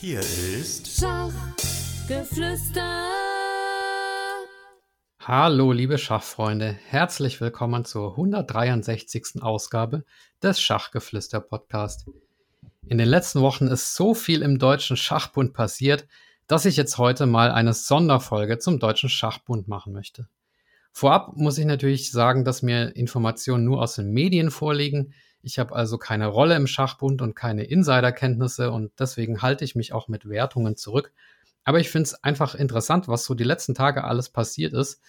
Hier ist Schachgeflüster. Hallo, liebe Schachfreunde, herzlich willkommen zur 163. Ausgabe des Schachgeflüster Podcast. In den letzten Wochen ist so viel im Deutschen Schachbund passiert, dass ich jetzt heute mal eine Sonderfolge zum Deutschen Schachbund machen möchte. Vorab muss ich natürlich sagen, dass mir Informationen nur aus den Medien vorliegen. Ich habe also keine Rolle im Schachbund und keine Insiderkenntnisse und deswegen halte ich mich auch mit Wertungen zurück. Aber ich finde es einfach interessant, was so die letzten Tage alles passiert ist.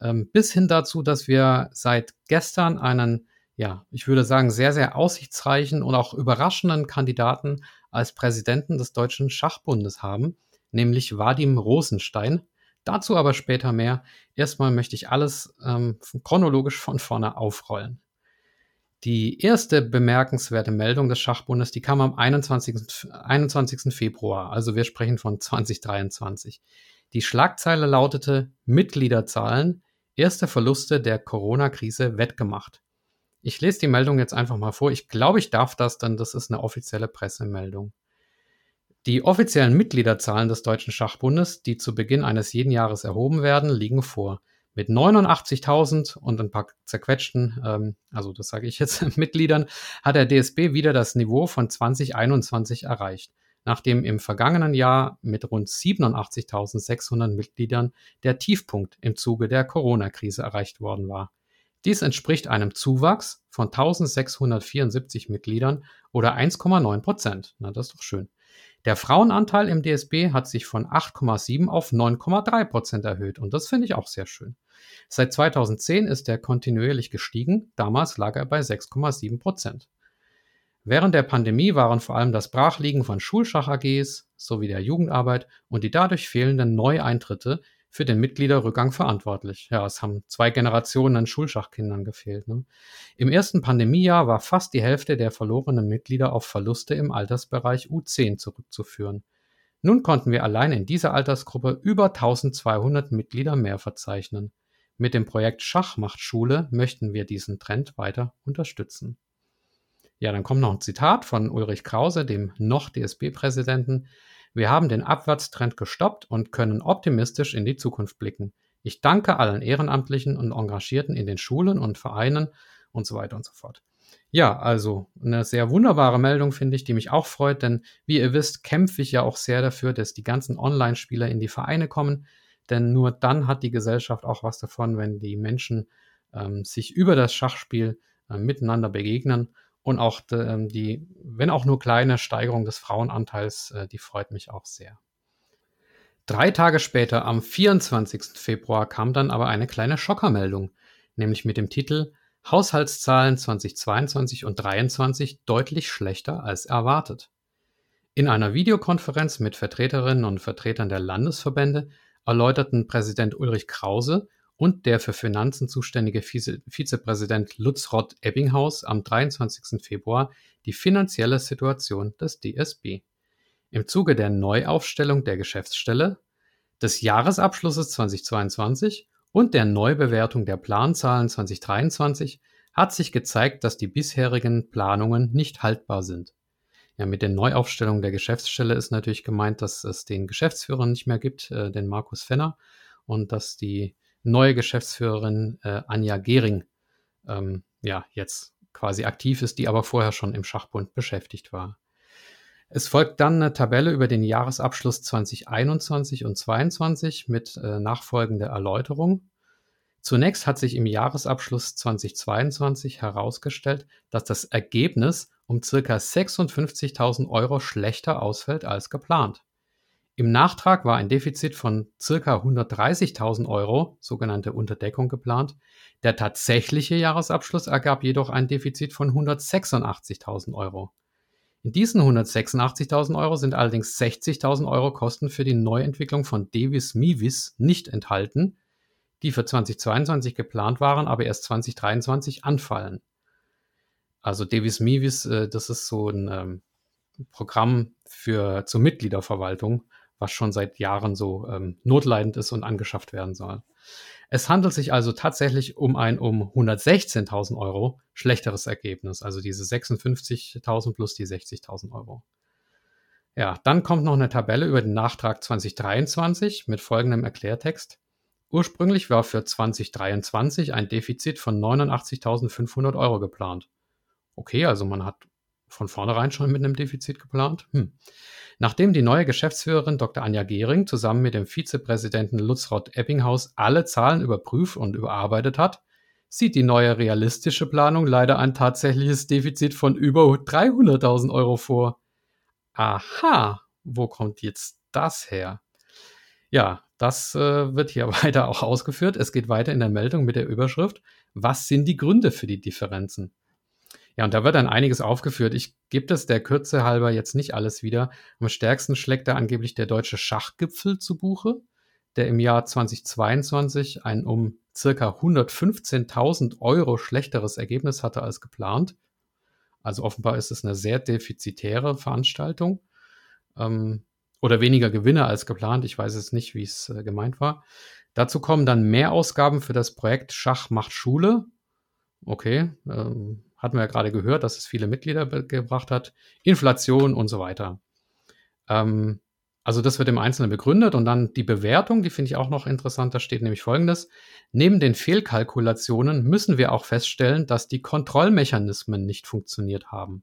Ähm, bis hin dazu, dass wir seit gestern einen, ja, ich würde sagen, sehr, sehr aussichtsreichen und auch überraschenden Kandidaten als Präsidenten des Deutschen Schachbundes haben, nämlich Vadim Rosenstein. Dazu aber später mehr. Erstmal möchte ich alles ähm, chronologisch von vorne aufrollen. Die erste bemerkenswerte Meldung des Schachbundes, die kam am 21. 21. Februar, also wir sprechen von 2023. Die Schlagzeile lautete Mitgliederzahlen, erste Verluste der Corona-Krise wettgemacht. Ich lese die Meldung jetzt einfach mal vor. Ich glaube, ich darf das, denn das ist eine offizielle Pressemeldung. Die offiziellen Mitgliederzahlen des Deutschen Schachbundes, die zu Beginn eines jeden Jahres erhoben werden, liegen vor. Mit 89.000 und ein paar zerquetschten, ähm, also das sage ich jetzt, Mitgliedern, hat der DSB wieder das Niveau von 2021 erreicht, nachdem im vergangenen Jahr mit rund 87.600 Mitgliedern der Tiefpunkt im Zuge der Corona-Krise erreicht worden war. Dies entspricht einem Zuwachs von 1674 Mitgliedern oder 1,9 Prozent. Na, das ist doch schön. Der Frauenanteil im DSB hat sich von 8,7 auf 9,3 Prozent erhöht und das finde ich auch sehr schön. Seit 2010 ist er kontinuierlich gestiegen, damals lag er bei 6,7 Prozent. Während der Pandemie waren vor allem das Brachliegen von Schulschach-AGs sowie der Jugendarbeit und die dadurch fehlenden Neueintritte für den Mitgliederrückgang verantwortlich. Ja, es haben zwei Generationen an Schulschachkindern gefehlt. Ne? Im ersten Pandemiejahr war fast die Hälfte der verlorenen Mitglieder auf Verluste im Altersbereich U10 zurückzuführen. Nun konnten wir allein in dieser Altersgruppe über 1200 Mitglieder mehr verzeichnen. Mit dem Projekt Schachmachtschule möchten wir diesen Trend weiter unterstützen. Ja, dann kommt noch ein Zitat von Ulrich Krause, dem noch DSB-Präsidenten. Wir haben den Abwärtstrend gestoppt und können optimistisch in die Zukunft blicken. Ich danke allen Ehrenamtlichen und Engagierten in den Schulen und Vereinen und so weiter und so fort. Ja, also eine sehr wunderbare Meldung finde ich, die mich auch freut, denn wie ihr wisst, kämpfe ich ja auch sehr dafür, dass die ganzen Online-Spieler in die Vereine kommen, denn nur dann hat die Gesellschaft auch was davon, wenn die Menschen ähm, sich über das Schachspiel äh, miteinander begegnen und auch ähm, die, wenn auch nur kleine Steigerung des Frauenanteils, äh, die freut mich auch sehr. Drei Tage später, am 24. Februar, kam dann aber eine kleine Schockermeldung, nämlich mit dem Titel Haushaltszahlen 2022 und 2023 deutlich schlechter als erwartet. In einer Videokonferenz mit Vertreterinnen und Vertretern der Landesverbände erläuterten Präsident Ulrich Krause und der für Finanzen zuständige Vize Vizepräsident Lutz Rott Ebbinghaus am 23. Februar die finanzielle Situation des DSB. Im Zuge der Neuaufstellung der Geschäftsstelle, des Jahresabschlusses 2022 und der Neubewertung der Planzahlen 2023 hat sich gezeigt, dass die bisherigen Planungen nicht haltbar sind. Ja, mit der Neuaufstellung der Geschäftsstelle ist natürlich gemeint, dass es den Geschäftsführer nicht mehr gibt, äh, den Markus Fenner, und dass die neue Geschäftsführerin äh, Anja Gehring ähm, ja jetzt quasi aktiv ist, die aber vorher schon im Schachbund beschäftigt war. Es folgt dann eine Tabelle über den Jahresabschluss 2021 und 2022 mit äh, nachfolgender Erläuterung. Zunächst hat sich im Jahresabschluss 2022 herausgestellt, dass das Ergebnis um circa 56.000 Euro schlechter ausfällt als geplant. Im Nachtrag war ein Defizit von circa 130.000 Euro, sogenannte Unterdeckung, geplant. Der tatsächliche Jahresabschluss ergab jedoch ein Defizit von 186.000 Euro. In diesen 186.000 Euro sind allerdings 60.000 Euro Kosten für die Neuentwicklung von Davis Mivis nicht enthalten, die für 2022 geplant waren, aber erst 2023 anfallen. Also Davis Mivis, äh, das ist so ein ähm, Programm für zur Mitgliederverwaltung was schon seit Jahren so ähm, notleidend ist und angeschafft werden soll. Es handelt sich also tatsächlich um ein um 116.000 Euro schlechteres Ergebnis, also diese 56.000 plus die 60.000 Euro. Ja, dann kommt noch eine Tabelle über den Nachtrag 2023 mit folgendem Erklärtext. Ursprünglich war für 2023 ein Defizit von 89.500 Euro geplant. Okay, also man hat von vornherein schon mit einem Defizit geplant. Hm. Nachdem die neue Geschäftsführerin Dr. Anja Gehring zusammen mit dem Vizepräsidenten Lutzrott Ebbinghaus alle Zahlen überprüft und überarbeitet hat, sieht die neue realistische Planung leider ein tatsächliches Defizit von über 300.000 Euro vor. Aha, wo kommt jetzt das her? Ja, das äh, wird hier weiter auch ausgeführt. Es geht weiter in der Meldung mit der Überschrift, was sind die Gründe für die Differenzen? Ja, und da wird dann einiges aufgeführt. Ich gebe das der Kürze halber jetzt nicht alles wieder. Am stärksten schlägt da angeblich der deutsche Schachgipfel zu Buche, der im Jahr 2022 ein um circa 115.000 Euro schlechteres Ergebnis hatte als geplant. Also offenbar ist es eine sehr defizitäre Veranstaltung ähm, oder weniger Gewinne als geplant. Ich weiß jetzt nicht, wie es äh, gemeint war. Dazu kommen dann Mehrausgaben für das Projekt Schach macht Schule. Okay, ähm, hatten wir ja gerade gehört, dass es viele Mitglieder gebracht hat. Inflation und so weiter. Ähm, also das wird im Einzelnen begründet und dann die Bewertung, die finde ich auch noch interessant. Da steht nämlich Folgendes. Neben den Fehlkalkulationen müssen wir auch feststellen, dass die Kontrollmechanismen nicht funktioniert haben.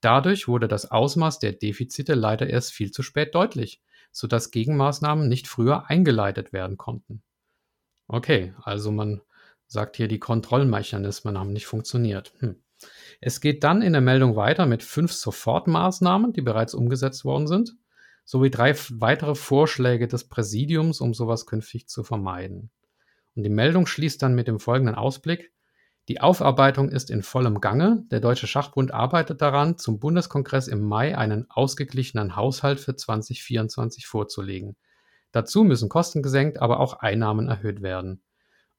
Dadurch wurde das Ausmaß der Defizite leider erst viel zu spät deutlich, sodass Gegenmaßnahmen nicht früher eingeleitet werden konnten. Okay, also man sagt hier, die Kontrollmechanismen haben nicht funktioniert. Hm. Es geht dann in der Meldung weiter mit fünf Sofortmaßnahmen, die bereits umgesetzt worden sind sowie drei weitere Vorschläge des Präsidiums, um sowas künftig zu vermeiden. Und die Meldung schließt dann mit dem folgenden Ausblick. Die Aufarbeitung ist in vollem Gange. Der Deutsche Schachbund arbeitet daran, zum Bundeskongress im Mai einen ausgeglichenen Haushalt für 2024 vorzulegen. Dazu müssen Kosten gesenkt, aber auch Einnahmen erhöht werden.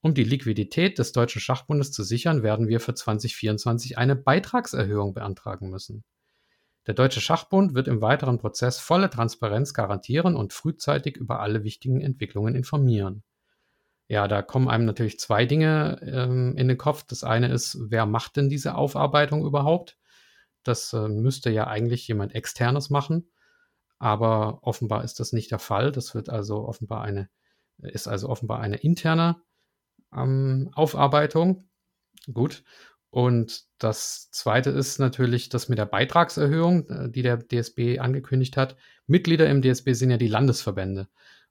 Um die Liquidität des Deutschen Schachbundes zu sichern, werden wir für 2024 eine Beitragserhöhung beantragen müssen. Der Deutsche Schachbund wird im weiteren Prozess volle Transparenz garantieren und frühzeitig über alle wichtigen Entwicklungen informieren. Ja, da kommen einem natürlich zwei Dinge ähm, in den Kopf. Das eine ist, wer macht denn diese Aufarbeitung überhaupt? Das äh, müsste ja eigentlich jemand externes machen, aber offenbar ist das nicht der Fall. Das wird also offenbar eine, ist also offenbar eine interne ähm, Aufarbeitung. Gut. Und das Zweite ist natürlich das mit der Beitragserhöhung, äh, die der DSB angekündigt hat. Mitglieder im DSB sind ja die Landesverbände.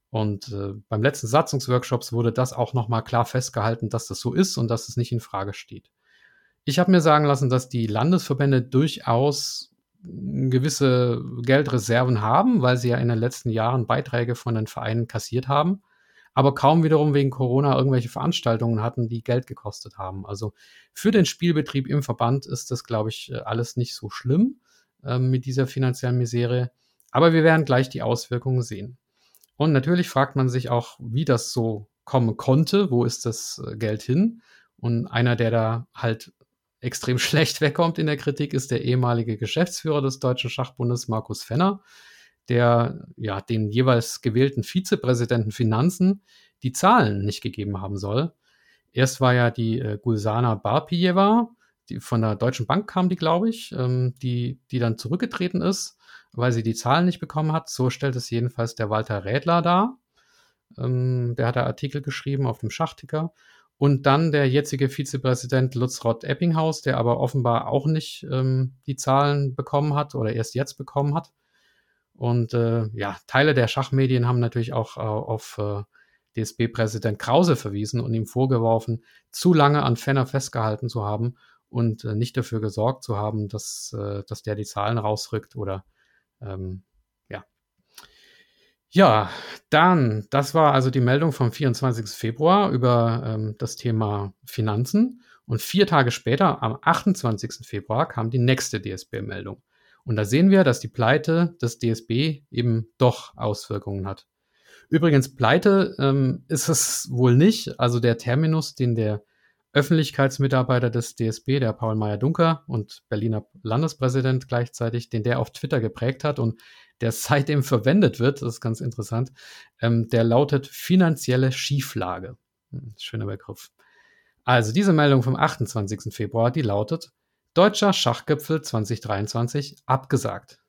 Und äh, beim letzten Satzungsworkshops wurde das auch nochmal klar festgehalten, dass das so ist und dass es nicht in Frage steht. Ich habe mir sagen lassen, dass die Landesverbände durchaus gewisse Geldreserven haben, weil sie ja in den letzten Jahren Beiträge von den Vereinen kassiert haben aber kaum wiederum wegen Corona irgendwelche Veranstaltungen hatten, die Geld gekostet haben. Also für den Spielbetrieb im Verband ist das, glaube ich, äh, alles nicht so schlimm äh, mit dieser finanziellen Misere. Aber wir werden gleich die Auswirkungen sehen. Und natürlich fragt man sich auch, wie das so kommen konnte. Wo ist das äh, Geld hin? Und einer, der da halt extrem schlecht wegkommt in der Kritik, ist der ehemalige Geschäftsführer des Deutschen Schachbundes, Markus Fenner, der ja den jeweils gewählten Vizepräsidenten Finanzen die Zahlen nicht gegeben haben soll. Erst war ja die äh, Gulsana Barpieva, die von der Deutschen Bank kam die, glaube ich, ähm, die, die dann zurückgetreten ist, weil sie die Zahlen nicht bekommen hat. So stellt es jedenfalls der Walter Rädler dar. Ähm, der hat da Artikel geschrieben auf dem Schachticker. Und dann der jetzige Vizepräsident Lutz Rott Eppinghaus, der aber offenbar auch nicht ähm, die Zahlen bekommen hat oder erst jetzt bekommen hat. Und äh, ja, Teile der Schachmedien haben natürlich auch äh, auf äh, DSB-Präsident Krause verwiesen und ihm vorgeworfen, zu lange an Fenner festgehalten zu haben und äh, nicht dafür gesorgt zu haben, dass, äh, dass der die Zahlen rausrückt oder ähm, ja. Ja, dann, das war also die Meldung vom 24. Februar über ähm, das Thema Finanzen. Und vier Tage später, am 28. Februar, kam die nächste DSB-Meldung. Und da sehen wir, dass die Pleite des DSB eben doch Auswirkungen hat. Übrigens, Pleite ähm, ist es wohl nicht. Also der Terminus, den der Öffentlichkeitsmitarbeiter des DSB, der Paul Meyer-Dunker und Berliner Landespräsident gleichzeitig, den der auf Twitter geprägt hat und der seitdem verwendet wird, das ist ganz interessant, ähm, der lautet finanzielle Schieflage. Hm, schöner Begriff. Also diese Meldung vom 28. Februar, die lautet, Deutscher Schachgipfel 2023 abgesagt.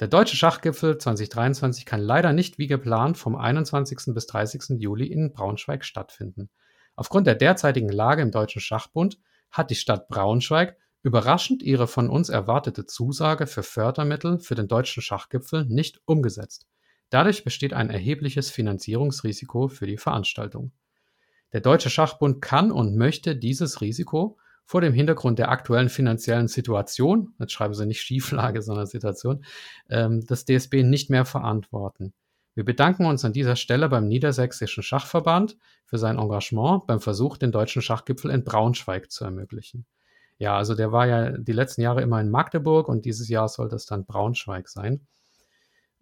Der deutsche Schachgipfel 2023 kann leider nicht wie geplant vom 21. bis 30. Juli in Braunschweig stattfinden. Aufgrund der derzeitigen Lage im Deutschen Schachbund hat die Stadt Braunschweig überraschend ihre von uns erwartete Zusage für Fördermittel für den Deutschen Schachgipfel nicht umgesetzt. Dadurch besteht ein erhebliches Finanzierungsrisiko für die Veranstaltung. Der Deutsche Schachbund kann und möchte dieses Risiko vor dem Hintergrund der aktuellen finanziellen Situation, jetzt schreiben Sie nicht Schieflage, sondern Situation, ähm, des DSB nicht mehr verantworten. Wir bedanken uns an dieser Stelle beim Niedersächsischen Schachverband für sein Engagement beim Versuch, den deutschen Schachgipfel in Braunschweig zu ermöglichen. Ja, also der war ja die letzten Jahre immer in Magdeburg und dieses Jahr soll das dann Braunschweig sein.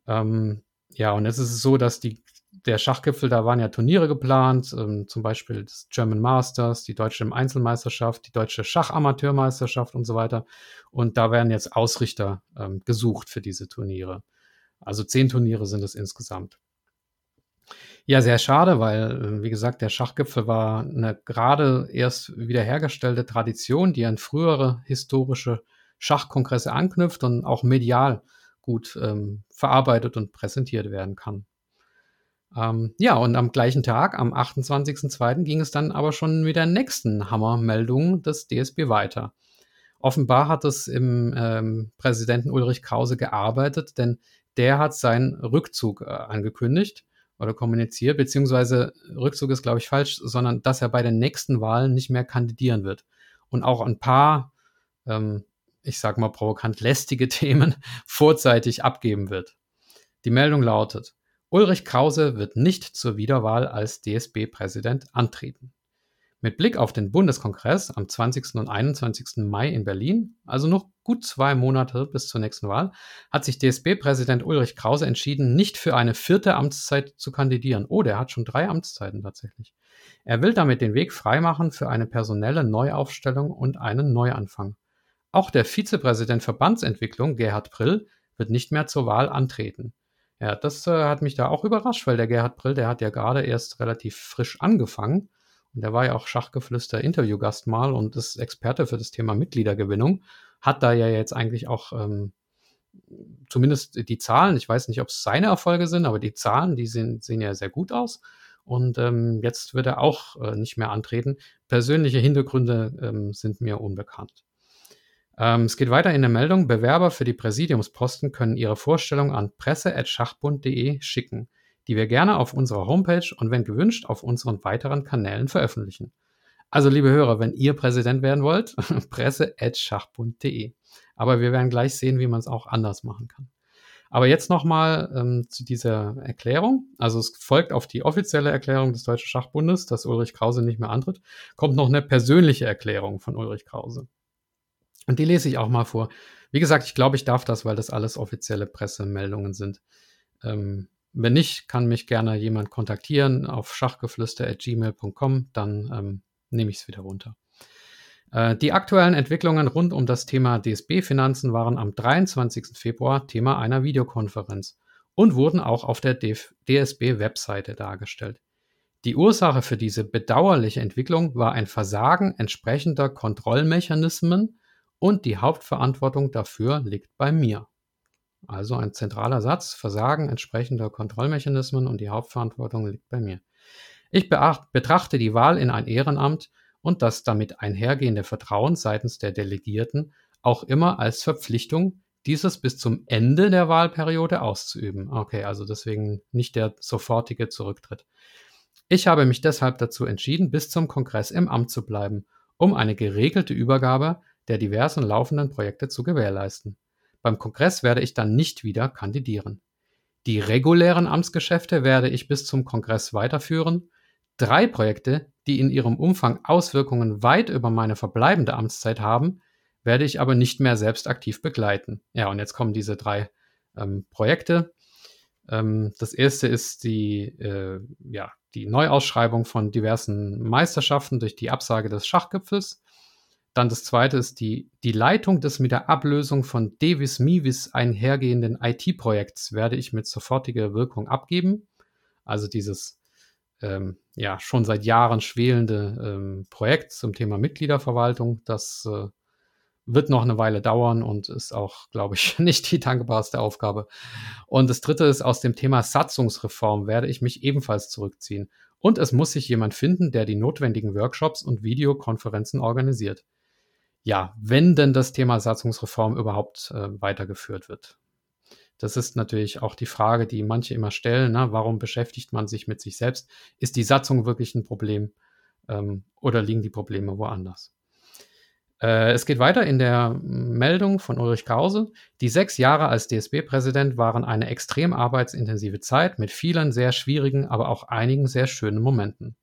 Ähm, ja, und jetzt ist es so, dass die der Schachgipfel, da waren ja Turniere geplant, ähm, zum Beispiel das German Masters, die deutsche Einzelmeisterschaft, die deutsche Schachamateurmeisterschaft und so weiter. Und da werden jetzt Ausrichter ähm, gesucht für diese Turniere. Also zehn Turniere sind es insgesamt. Ja, sehr schade, weil, äh, wie gesagt, der Schachgipfel war eine gerade erst wiederhergestellte Tradition, die an frühere historische Schachkongresse anknüpft und auch medial gut ähm, verarbeitet und präsentiert werden kann. Ähm, ja, und am gleichen Tag, am 28.02., ging es dann aber schon mit der nächsten Hammermeldung des DSB weiter. Offenbar hat es im ähm, Präsidenten Ulrich Krause gearbeitet, denn der hat seinen Rückzug äh, angekündigt oder kommuniziert, beziehungsweise Rückzug ist, glaube ich, falsch, sondern dass er bei den nächsten Wahlen nicht mehr kandidieren wird. Und auch ein paar, ähm, ich sage mal provokant, lästige Themen vorzeitig abgeben wird. Die Meldung lautet, Ulrich Krause wird nicht zur Wiederwahl als DSB-Präsident antreten. Mit Blick auf den Bundeskongress am 20. und 21. Mai in Berlin, also noch gut zwei Monate bis zur nächsten Wahl, hat sich DSB-Präsident Ulrich Krause entschieden, nicht für eine vierte Amtszeit zu kandidieren. Oh, der hat schon drei Amtszeiten tatsächlich. Er will damit den Weg freimachen für eine personelle Neuaufstellung und einen Neuanfang. Auch der Vizepräsident Verbandsentwicklung, Gerhard Prill, wird nicht mehr zur Wahl antreten. Ja, das äh, hat mich da auch überrascht, weil der Gerhard Brill, der hat ja gerade erst relativ frisch angefangen. Und der war ja auch Schachgeflüster Interviewgast mal und ist Experte für das Thema Mitgliedergewinnung. Hat da ja jetzt eigentlich auch ähm, zumindest die Zahlen, ich weiß nicht, ob es seine Erfolge sind, aber die Zahlen, die sehen, sehen ja sehr gut aus. Und ähm, jetzt wird er auch äh, nicht mehr antreten. Persönliche Hintergründe ähm, sind mir unbekannt. Ähm, es geht weiter in der Meldung. Bewerber für die Präsidiumsposten können ihre Vorstellung an presse.schachbund.de schicken, die wir gerne auf unserer Homepage und wenn gewünscht auf unseren weiteren Kanälen veröffentlichen. Also, liebe Hörer, wenn ihr Präsident werden wollt, presse.schachbund.de. Aber wir werden gleich sehen, wie man es auch anders machen kann. Aber jetzt nochmal ähm, zu dieser Erklärung. Also es folgt auf die offizielle Erklärung des Deutschen Schachbundes, dass Ulrich Krause nicht mehr antritt, kommt noch eine persönliche Erklärung von Ulrich Krause. Und die lese ich auch mal vor. Wie gesagt, ich glaube, ich darf das, weil das alles offizielle Pressemeldungen sind. Ähm, wenn nicht, kann mich gerne jemand kontaktieren auf schachgeflüster.gmail.com, dann ähm, nehme ich es wieder runter. Äh, die aktuellen Entwicklungen rund um das Thema DSB-Finanzen waren am 23. Februar Thema einer Videokonferenz und wurden auch auf der DSB-Webseite dargestellt. Die Ursache für diese bedauerliche Entwicklung war ein Versagen entsprechender Kontrollmechanismen und die Hauptverantwortung dafür liegt bei mir. Also ein zentraler Satz, Versagen entsprechender Kontrollmechanismen und die Hauptverantwortung liegt bei mir. Ich betrachte die Wahl in ein Ehrenamt und das damit einhergehende Vertrauen seitens der Delegierten auch immer als Verpflichtung, dieses bis zum Ende der Wahlperiode auszuüben. Okay, also deswegen nicht der sofortige Zurücktritt. Ich habe mich deshalb dazu entschieden, bis zum Kongress im Amt zu bleiben, um eine geregelte Übergabe der diversen laufenden Projekte zu gewährleisten. Beim Kongress werde ich dann nicht wieder kandidieren. Die regulären Amtsgeschäfte werde ich bis zum Kongress weiterführen. Drei Projekte, die in ihrem Umfang Auswirkungen weit über meine verbleibende Amtszeit haben, werde ich aber nicht mehr selbst aktiv begleiten. Ja, und jetzt kommen diese drei ähm, Projekte. Ähm, das erste ist die, äh, ja, die Neuausschreibung von diversen Meisterschaften durch die Absage des Schachgipfels. Dann das zweite ist die, die Leitung des mit der Ablösung von Davis Mivis einhergehenden IT-Projekts werde ich mit sofortiger Wirkung abgeben. Also dieses ähm, ja schon seit Jahren schwelende ähm, Projekt zum Thema Mitgliederverwaltung, das äh, wird noch eine Weile dauern und ist auch, glaube ich, nicht die dankbarste Aufgabe. Und das dritte ist, aus dem Thema Satzungsreform werde ich mich ebenfalls zurückziehen. Und es muss sich jemand finden, der die notwendigen Workshops und Videokonferenzen organisiert. Ja, wenn denn das Thema Satzungsreform überhaupt äh, weitergeführt wird. Das ist natürlich auch die Frage, die manche immer stellen. Ne? Warum beschäftigt man sich mit sich selbst? Ist die Satzung wirklich ein Problem ähm, oder liegen die Probleme woanders? Äh, es geht weiter in der Meldung von Ulrich Krause. Die sechs Jahre als DSB-Präsident waren eine extrem arbeitsintensive Zeit mit vielen sehr schwierigen, aber auch einigen sehr schönen Momenten.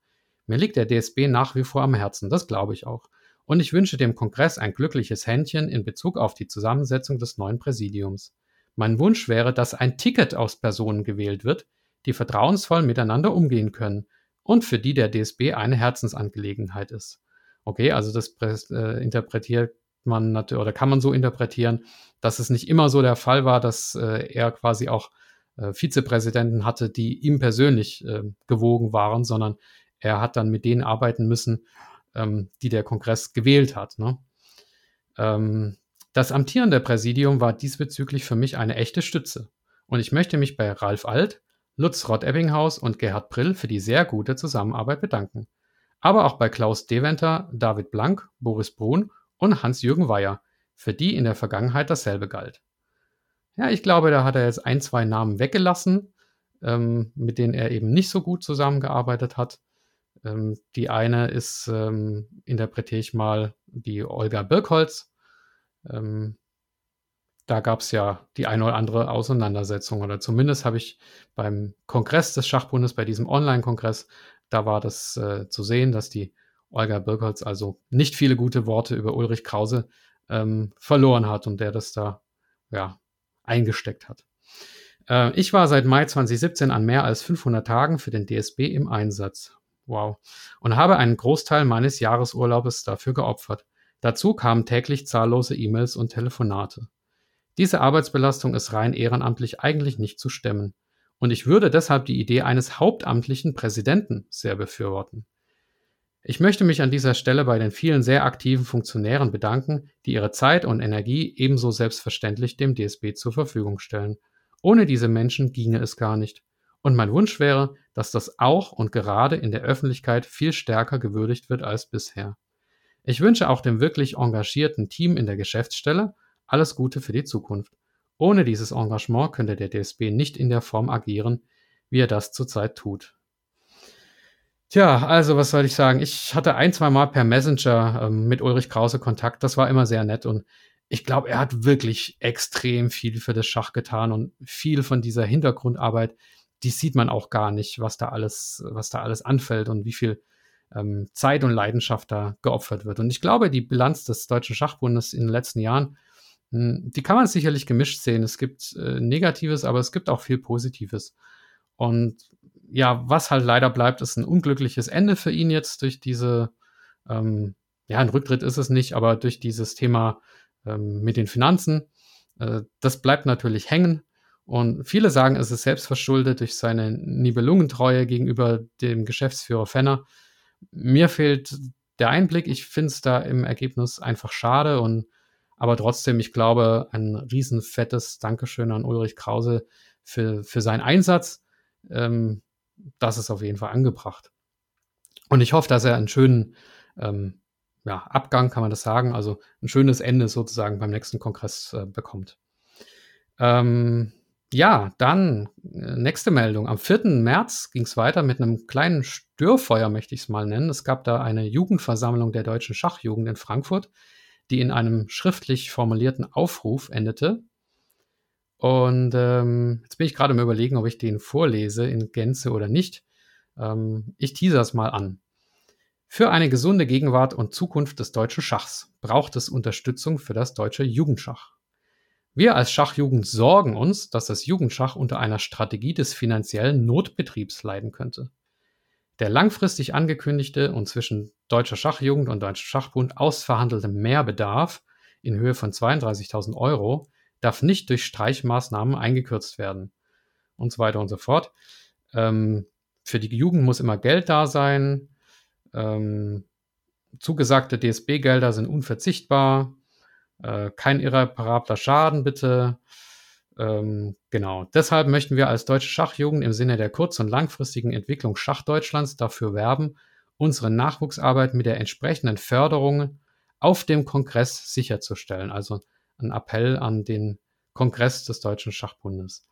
Mir liegt der DSB nach wie vor am Herzen, das glaube ich auch. Und ich wünsche dem Kongress ein glückliches Händchen in Bezug auf die Zusammensetzung des neuen Präsidiums. Mein Wunsch wäre, dass ein Ticket aus Personen gewählt wird, die vertrauensvoll miteinander umgehen können und für die der DSB eine Herzensangelegenheit ist. Okay, also das äh, interpretiert man natürlich oder kann man so interpretieren, dass es nicht immer so der Fall war, dass äh, er quasi auch äh, Vizepräsidenten hatte, die ihm persönlich äh, gewogen waren, sondern er hat dann mit denen arbeiten müssen, ähm, die der Kongress gewählt hat. Ne? Ähm, das amtierende Präsidium war diesbezüglich für mich eine echte Stütze. Und ich möchte mich bei Ralf Alt, Lutz Rott-Ebbinghaus und Gerhard Prill für die sehr gute Zusammenarbeit bedanken aber auch bei Klaus Deventer, David Blank, Boris Brun und Hans-Jürgen Weyer, für die in der Vergangenheit dasselbe galt. Ja, ich glaube, da hat er jetzt ein, zwei Namen weggelassen, ähm, mit denen er eben nicht so gut zusammengearbeitet hat. Ähm, die eine ist, ähm, interpretiere ich mal, die Olga Birkholz. Ähm, da gab es ja die eine oder andere Auseinandersetzung oder zumindest habe ich beim Kongress des Schachbundes, bei diesem Online-Kongress, da war das äh, zu sehen, dass die Olga Birkholz also nicht viele gute Worte über Ulrich Krause ähm, verloren hat und der das da ja, eingesteckt hat. Äh, ich war seit Mai 2017 an mehr als 500 Tagen für den DSB im Einsatz. Wow. Und habe einen Großteil meines Jahresurlaubes dafür geopfert. Dazu kamen täglich zahllose E-Mails und Telefonate. Diese Arbeitsbelastung ist rein ehrenamtlich eigentlich nicht zu stemmen. Und ich würde deshalb die Idee eines hauptamtlichen Präsidenten sehr befürworten. Ich möchte mich an dieser Stelle bei den vielen sehr aktiven Funktionären bedanken, die ihre Zeit und Energie ebenso selbstverständlich dem DSB zur Verfügung stellen. Ohne diese Menschen ginge es gar nicht. Und mein Wunsch wäre, dass das auch und gerade in der Öffentlichkeit viel stärker gewürdigt wird als bisher. Ich wünsche auch dem wirklich engagierten Team in der Geschäftsstelle alles Gute für die Zukunft. Ohne dieses Engagement könnte der DSB nicht in der Form agieren, wie er das zurzeit tut. Tja, also was soll ich sagen? Ich hatte ein, zwei Mal per Messenger ähm, mit Ulrich Krause Kontakt. Das war immer sehr nett und ich glaube, er hat wirklich extrem viel für das Schach getan und viel von dieser Hintergrundarbeit, die sieht man auch gar nicht, was da alles, was da alles anfällt und wie viel ähm, Zeit und Leidenschaft da geopfert wird. Und ich glaube, die Bilanz des Deutschen Schachbundes in den letzten Jahren hm, die kann man sicherlich gemischt sehen. Es gibt äh, Negatives, aber es gibt auch viel Positives. Und ja, was halt leider bleibt, ist ein unglückliches Ende für ihn jetzt durch diese, ähm, ja, ein Rücktritt ist es nicht, aber durch dieses Thema ähm, mit den Finanzen. Äh, das bleibt natürlich hängen. Und viele sagen, es ist selbstverschuldet durch seine Nibelungentreue gegenüber dem Geschäftsführer Fenner. Mir fehlt der Einblick. Ich finde es da im Ergebnis einfach schade und aber trotzdem, ich glaube, ein riesenfettes Dankeschön an Ulrich Krause für, für seinen Einsatz. Ähm, das ist auf jeden Fall angebracht. Und ich hoffe, dass er einen schönen ähm, ja, Abgang, kann man das sagen, also ein schönes Ende sozusagen beim nächsten Kongress äh, bekommt. Ähm, ja, dann äh, nächste Meldung. Am 4. März ging es weiter mit einem kleinen Störfeuer, möchte ich es mal nennen. Es gab da eine Jugendversammlung der deutschen Schachjugend in Frankfurt die in einem schriftlich formulierten Aufruf endete. Und ähm, jetzt bin ich gerade im Überlegen, ob ich den vorlese in Gänze oder nicht. Ähm, ich teaser es mal an. Für eine gesunde Gegenwart und Zukunft des deutschen Schachs braucht es Unterstützung für das deutsche Jugendschach. Wir als Schachjugend sorgen uns, dass das Jugendschach unter einer Strategie des finanziellen Notbetriebs leiden könnte. Der langfristig angekündigte und zwischen Deutscher Schachjugend und Deutschem Schachbund ausverhandelte Mehrbedarf in Höhe von 32.000 Euro darf nicht durch Streichmaßnahmen eingekürzt werden und so weiter und so fort. Ähm, für die Jugend muss immer Geld da sein. Ähm, zugesagte DSB-Gelder sind unverzichtbar. Äh, kein irreparabler Schaden, bitte. Ähm, genau. Deshalb möchten wir als deutsche Schachjugend im Sinne der kurz- und langfristigen Entwicklung Schachdeutschlands dafür werben, unsere Nachwuchsarbeit mit der entsprechenden Förderung auf dem Kongress sicherzustellen. Also ein Appell an den Kongress des Deutschen Schachbundes.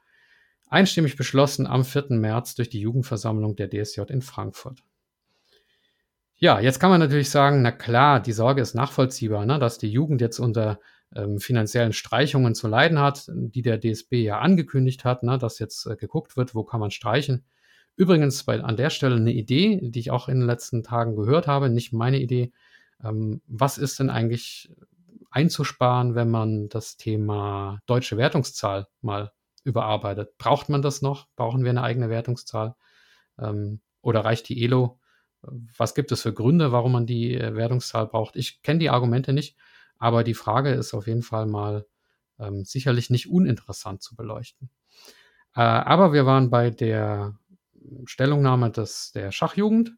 Einstimmig beschlossen am 4. März durch die Jugendversammlung der DSJ in Frankfurt. Ja, jetzt kann man natürlich sagen, na klar, die Sorge ist nachvollziehbar, ne, dass die Jugend jetzt unter ähm, finanziellen Streichungen zu leiden hat, die der DSB ja angekündigt hat, ne, dass jetzt äh, geguckt wird, wo kann man streichen. Übrigens bei, an der Stelle eine Idee, die ich auch in den letzten Tagen gehört habe, nicht meine Idee. Ähm, was ist denn eigentlich einzusparen, wenn man das Thema deutsche Wertungszahl mal überarbeitet. Braucht man das noch? Brauchen wir eine eigene Wertungszahl? Ähm, oder reicht die ELO? Was gibt es für Gründe, warum man die äh, Wertungszahl braucht? Ich kenne die Argumente nicht, aber die Frage ist auf jeden Fall mal ähm, sicherlich nicht uninteressant zu beleuchten. Äh, aber wir waren bei der Stellungnahme des, der Schachjugend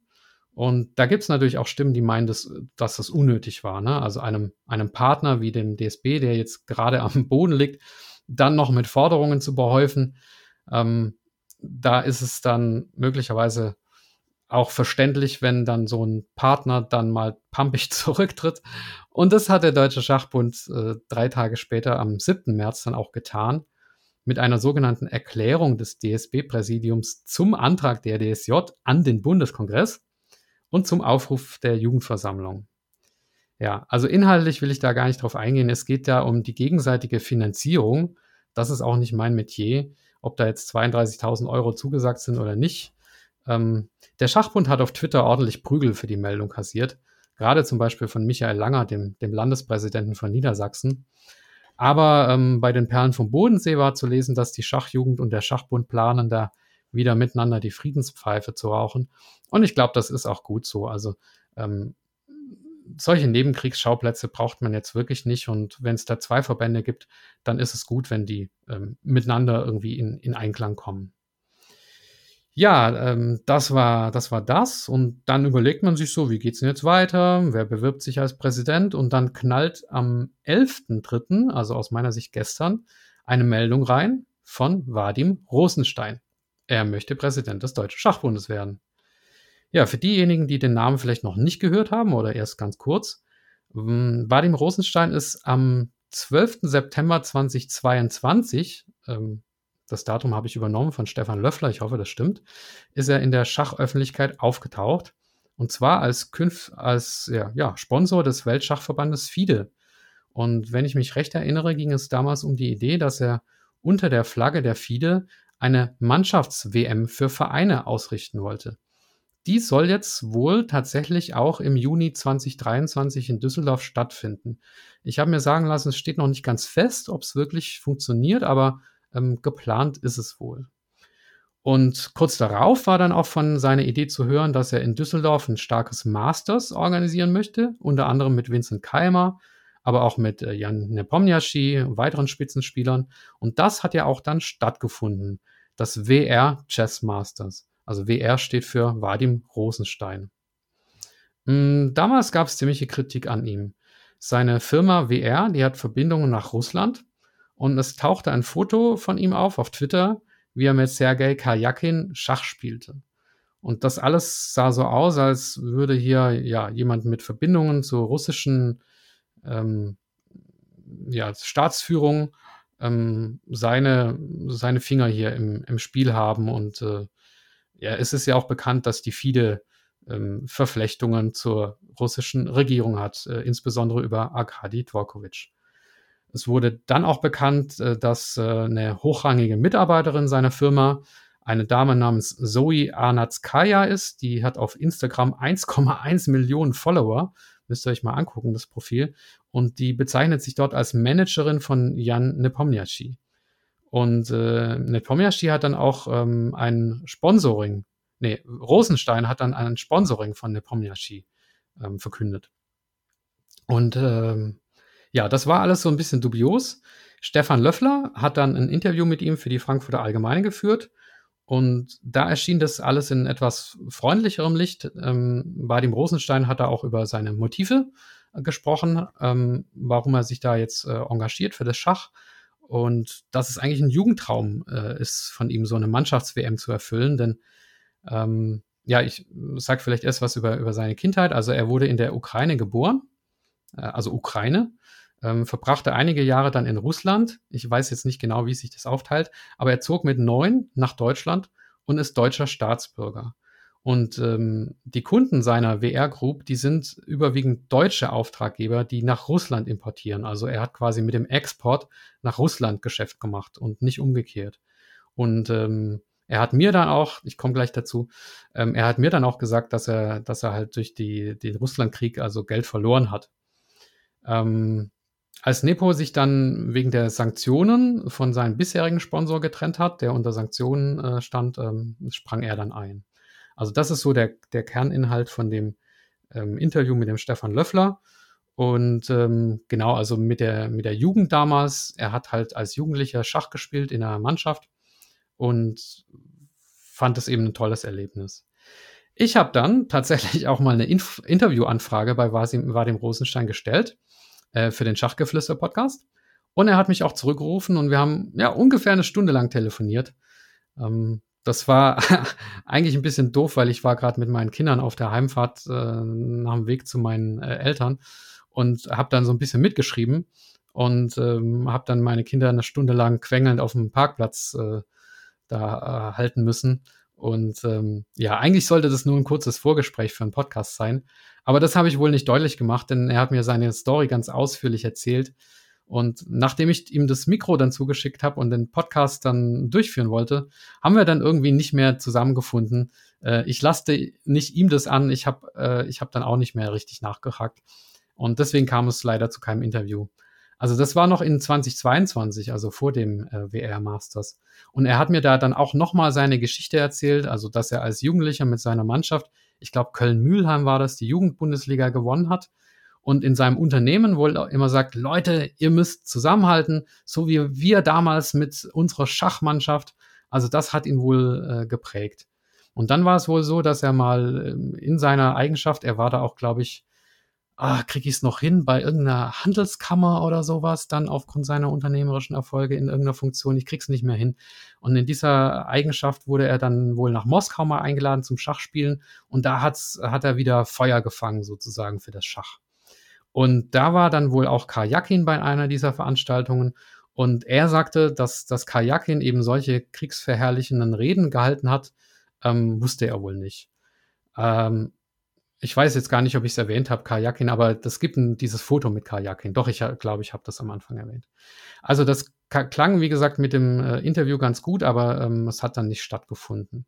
und da gibt es natürlich auch Stimmen, die meinen, dass, dass das unnötig war. Ne? Also einem, einem Partner wie dem DSB, der jetzt gerade am Boden liegt, dann noch mit Forderungen zu behäufen, ähm, da ist es dann möglicherweise auch verständlich, wenn dann so ein Partner dann mal pampig zurücktritt. Und das hat der Deutsche Schachbund äh, drei Tage später am 7. März dann auch getan mit einer sogenannten Erklärung des DSB-Präsidiums zum Antrag der DSJ an den Bundeskongress und zum Aufruf der Jugendversammlung. Ja, also inhaltlich will ich da gar nicht drauf eingehen. Es geht da um die gegenseitige Finanzierung. Das ist auch nicht mein Metier, ob da jetzt 32.000 Euro zugesagt sind oder nicht. Ähm, der Schachbund hat auf Twitter ordentlich Prügel für die Meldung kassiert. Gerade zum Beispiel von Michael Langer, dem, dem Landespräsidenten von Niedersachsen. Aber ähm, bei den Perlen vom Bodensee war zu lesen, dass die Schachjugend und der Schachbund planen, da wieder miteinander die Friedenspfeife zu rauchen. Und ich glaube, das ist auch gut so. Also ähm, solche Nebenkriegsschauplätze braucht man jetzt wirklich nicht. Und wenn es da zwei Verbände gibt, dann ist es gut, wenn die ähm, miteinander irgendwie in, in Einklang kommen. Ja, ähm, das war das war das und dann überlegt man sich so, wie geht's denn jetzt weiter? Wer bewirbt sich als Präsident? Und dann knallt am 11.3., also aus meiner Sicht gestern, eine Meldung rein von Vadim Rosenstein. Er möchte Präsident des Deutschen Schachbundes werden. Ja, für diejenigen, die den Namen vielleicht noch nicht gehört haben oder erst ganz kurz, ähm, Vadim Rosenstein ist am 12. September 2022, ähm, das Datum habe ich übernommen von Stefan Löffler, ich hoffe, das stimmt, ist er in der Schachöffentlichkeit aufgetaucht. Und zwar als, Künf als ja, ja, Sponsor des Weltschachverbandes FIDE. Und wenn ich mich recht erinnere, ging es damals um die Idee, dass er unter der Flagge der FIDE eine Mannschafts-WM für Vereine ausrichten wollte. Die soll jetzt wohl tatsächlich auch im Juni 2023 in Düsseldorf stattfinden. Ich habe mir sagen lassen, es steht noch nicht ganz fest, ob es wirklich funktioniert, aber ähm, geplant ist es wohl. Und kurz darauf war dann auch von seiner Idee zu hören, dass er in Düsseldorf ein starkes Masters organisieren möchte, unter anderem mit Vincent Keimer, aber auch mit äh, Jan Nepomniachtchi und weiteren Spitzenspielern. Und das hat ja auch dann stattgefunden, das WR Chess Masters. Also WR steht für Vadim Rosenstein. Hm, damals gab es ziemliche Kritik an ihm. Seine Firma WR, die hat Verbindungen nach Russland und es tauchte ein Foto von ihm auf auf Twitter, wie er mit Sergei Karjakin Schach spielte. Und das alles sah so aus, als würde hier ja jemand mit Verbindungen zur russischen ähm, ja, Staatsführung ähm, seine, seine Finger hier im, im Spiel haben. Und äh, ja, es ist ja auch bekannt, dass die FIDE ähm, Verflechtungen zur russischen Regierung hat, äh, insbesondere über Arkadi Dvorkovich. Es wurde dann auch bekannt, äh, dass äh, eine hochrangige Mitarbeiterin seiner Firma eine Dame namens Zoe Arnatskaya ist. Die hat auf Instagram 1,1 Millionen Follower Müsst ihr euch mal angucken, das Profil. Und die bezeichnet sich dort als Managerin von Jan Nepomniachtchi. Und äh, Nepomniachtchi hat dann auch ähm, ein Sponsoring, nee, Rosenstein hat dann ein Sponsoring von Nepomniachtchi ähm, verkündet. Und ähm, ja, das war alles so ein bisschen dubios. Stefan Löffler hat dann ein Interview mit ihm für die Frankfurter Allgemeine geführt und da erschien das alles in etwas freundlicherem Licht. Ähm, Vadim Rosenstein hat da auch über seine Motive äh, gesprochen, ähm, warum er sich da jetzt äh, engagiert für das Schach. Und dass es eigentlich ein Jugendtraum äh, ist, von ihm so eine Mannschafts-WM zu erfüllen. Denn ähm, ja, ich sage vielleicht erst was über, über seine Kindheit. Also er wurde in der Ukraine geboren, äh, also Ukraine, ähm, verbrachte einige Jahre dann in Russland. Ich weiß jetzt nicht genau, wie sich das aufteilt, aber er zog mit neun nach Deutschland und ist deutscher Staatsbürger. Und ähm, die Kunden seiner WR Group, die sind überwiegend deutsche Auftraggeber, die nach Russland importieren. Also er hat quasi mit dem Export nach Russland Geschäft gemacht und nicht umgekehrt. Und ähm, er hat mir dann auch, ich komme gleich dazu, ähm, er hat mir dann auch gesagt, dass er, dass er halt durch die, den Russlandkrieg also Geld verloren hat. Ähm, als Nepo sich dann wegen der Sanktionen von seinem bisherigen Sponsor getrennt hat, der unter Sanktionen äh, stand, ähm, sprang er dann ein. Also das ist so der, der Kerninhalt von dem ähm, Interview mit dem Stefan Löffler. Und ähm, genau, also mit der, mit der Jugend damals, er hat halt als Jugendlicher Schach gespielt in einer Mannschaft und fand es eben ein tolles Erlebnis. Ich habe dann tatsächlich auch mal eine Inf Interviewanfrage bei Vadim, Rosenstein gestellt äh, für den Schachgeflüster-Podcast. Und er hat mich auch zurückgerufen und wir haben ja ungefähr eine Stunde lang telefoniert. Ähm, das war eigentlich ein bisschen doof, weil ich war gerade mit meinen Kindern auf der Heimfahrt äh, nach dem Weg zu meinen äh, Eltern und habe dann so ein bisschen mitgeschrieben und ähm, habe dann meine Kinder eine Stunde lang quengelnd auf dem Parkplatz äh, da äh, halten müssen. Und ähm, ja, eigentlich sollte das nur ein kurzes Vorgespräch für einen Podcast sein. Aber das habe ich wohl nicht deutlich gemacht, denn er hat mir seine Story ganz ausführlich erzählt. Und nachdem ich ihm das Mikro dann zugeschickt habe und den Podcast dann durchführen wollte, haben wir dann irgendwie nicht mehr zusammengefunden. Äh, ich lasste nicht ihm das an, ich habe äh, hab dann auch nicht mehr richtig nachgehakt. Und deswegen kam es leider zu keinem Interview. Also das war noch in 2022, also vor dem äh, WR Masters. Und er hat mir da dann auch nochmal seine Geschichte erzählt, also dass er als Jugendlicher mit seiner Mannschaft, ich glaube Köln-Mühlheim war das, die Jugendbundesliga gewonnen hat und in seinem Unternehmen wohl immer sagt, Leute, ihr müsst zusammenhalten, so wie wir damals mit unserer Schachmannschaft. Also das hat ihn wohl äh, geprägt. Und dann war es wohl so, dass er mal ähm, in seiner Eigenschaft, er war da auch, glaube ich, ah, kriege ich es noch hin bei irgendeiner Handelskammer oder sowas, dann aufgrund seiner unternehmerischen Erfolge in irgendeiner Funktion. Ich krieg's nicht mehr hin. Und in dieser Eigenschaft wurde er dann wohl nach Moskau mal eingeladen zum Schachspielen und da hat's, hat er wieder Feuer gefangen sozusagen für das Schach. Und da war dann wohl auch Kajakin bei einer dieser Veranstaltungen und er sagte, dass, dass Kajakin eben solche kriegsverherrlichenden Reden gehalten hat, ähm, wusste er wohl nicht. Ähm, ich weiß jetzt gar nicht, ob ich es erwähnt habe, Kajakin, aber das gibt ein, dieses Foto mit Kajakin. Doch, ich glaube, ich habe das am Anfang erwähnt. Also das klang, wie gesagt, mit dem äh, Interview ganz gut, aber ähm, es hat dann nicht stattgefunden.